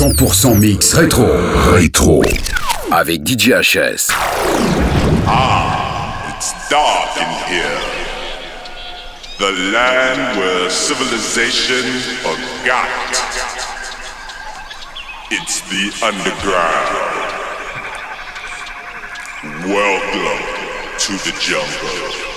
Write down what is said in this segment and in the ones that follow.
100% mix rétro. Rétro. Avec DJ HS. Ah, it's dark in here. The land where civilization forgot. It's the underground. Welcome to the jungle.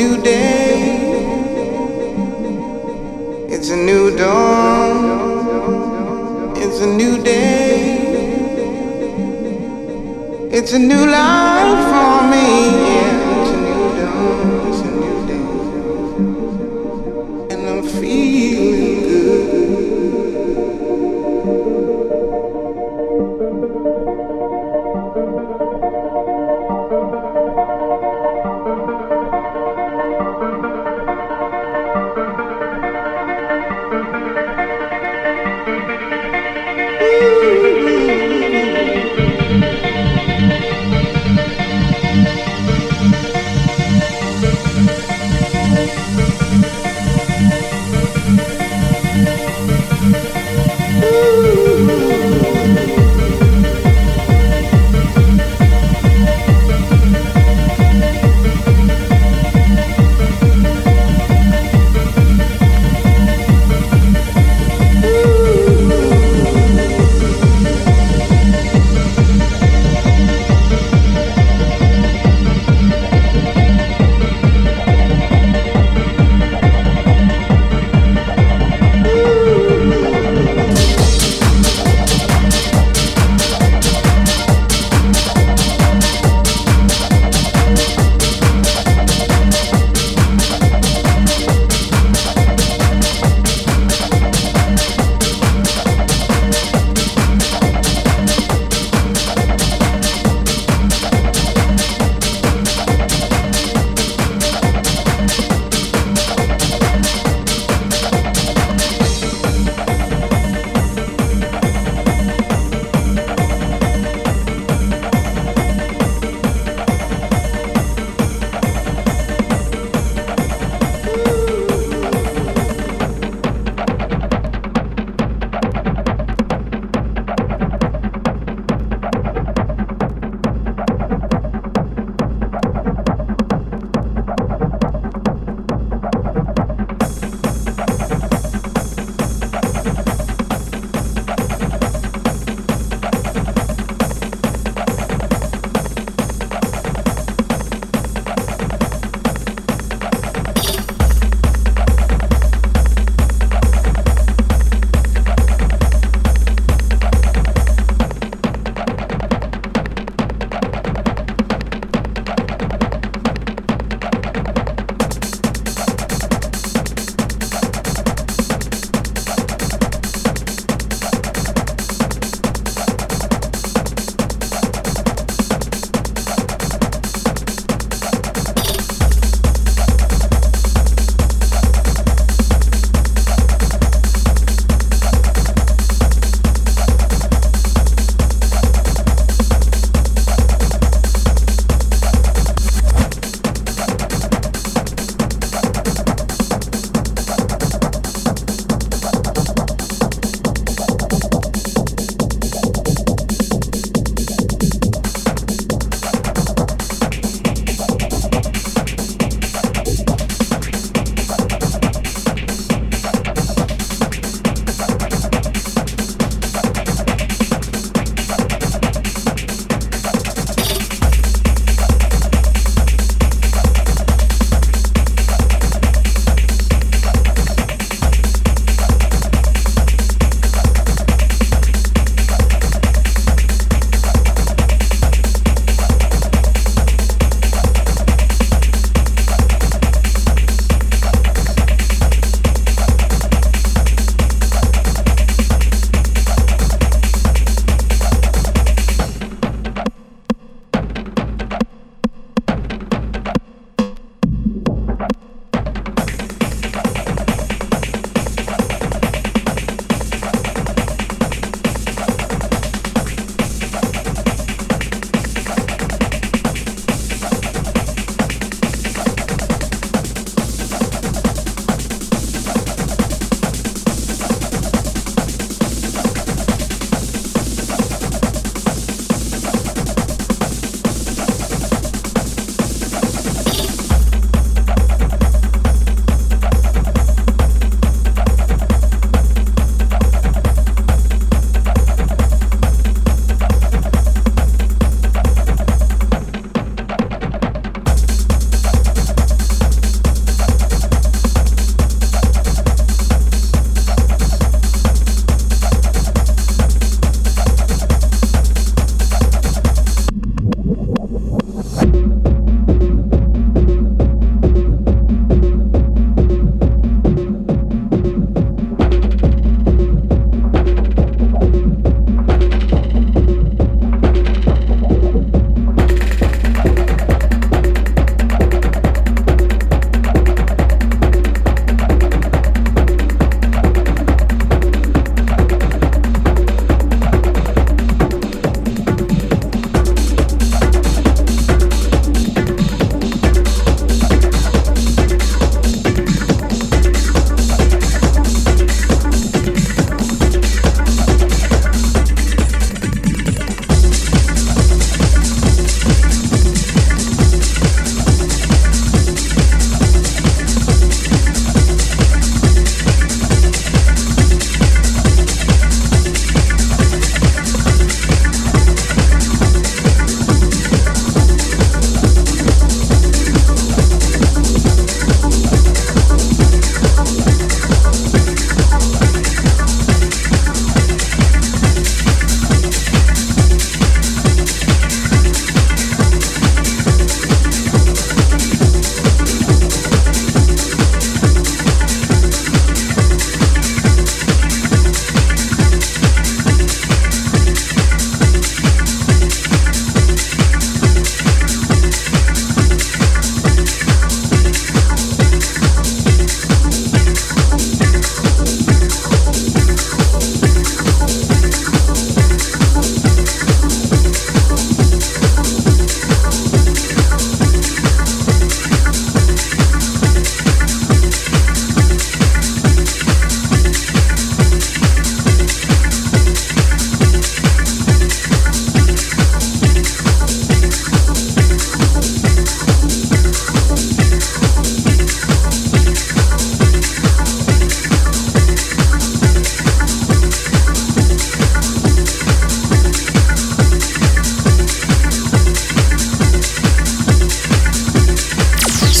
new day. It's a new dawn. It's a new day. It's a new life for me.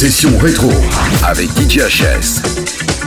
Session rétro avec DJ HS.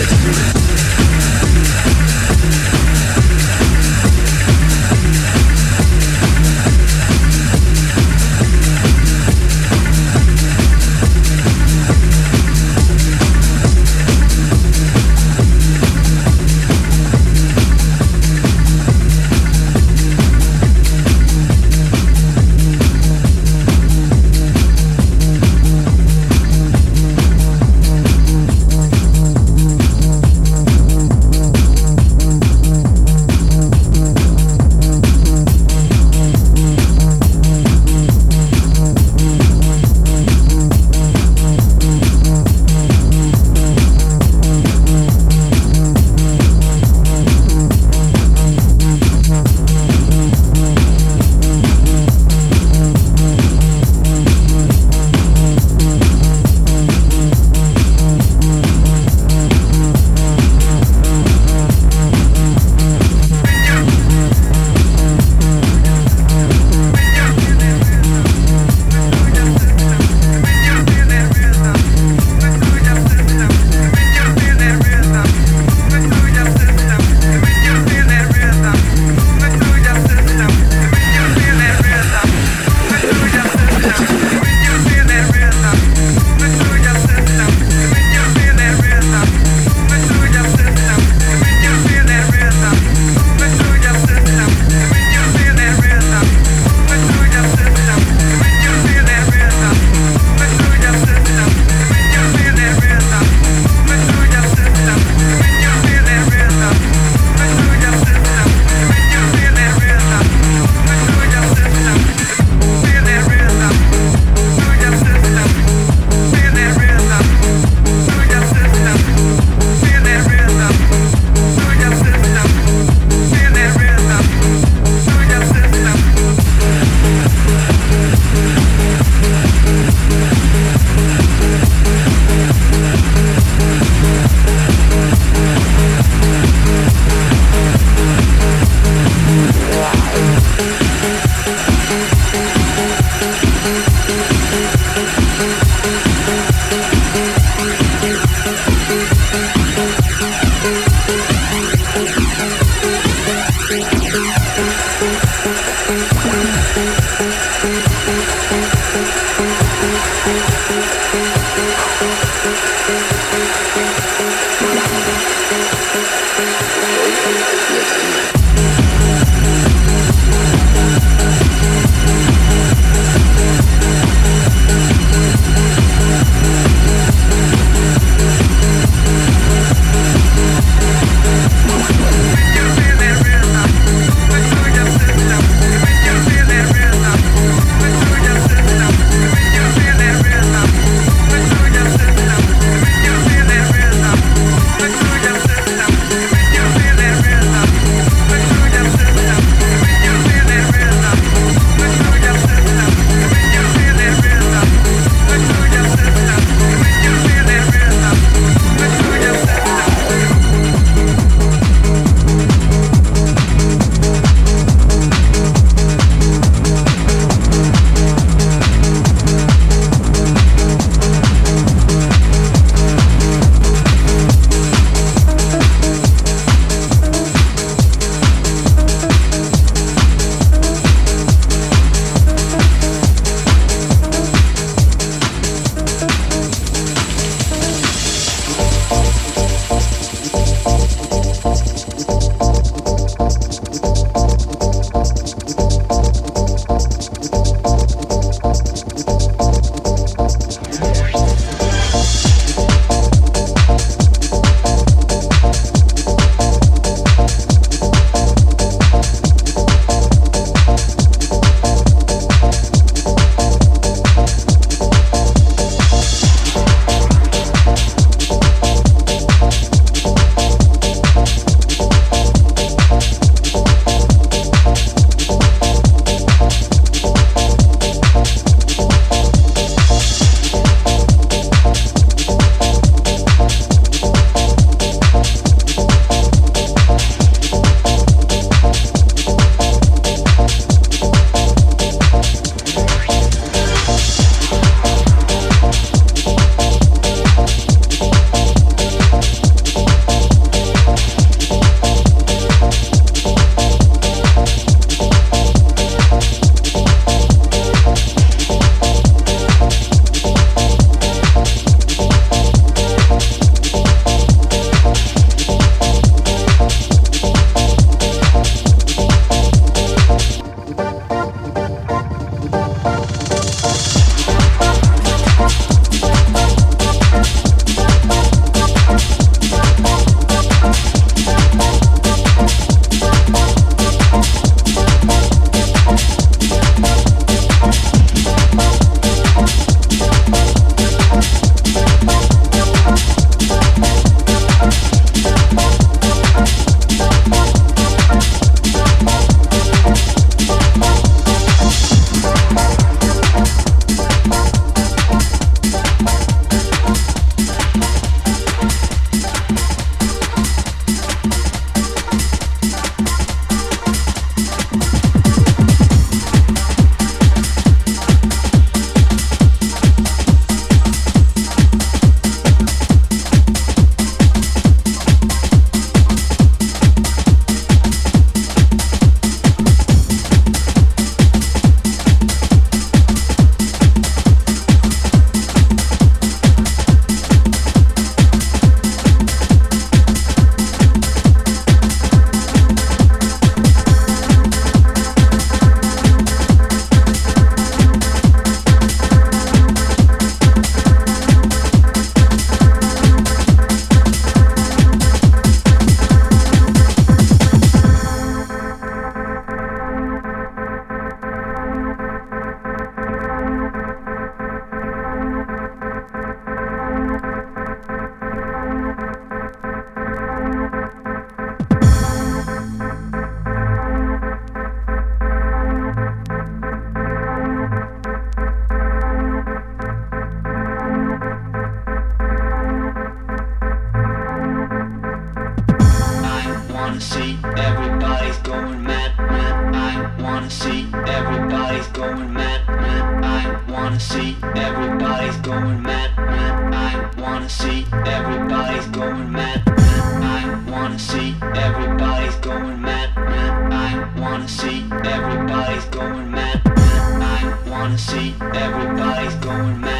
Let's do it. everybody's going mad. I wanna see everybody's going mad.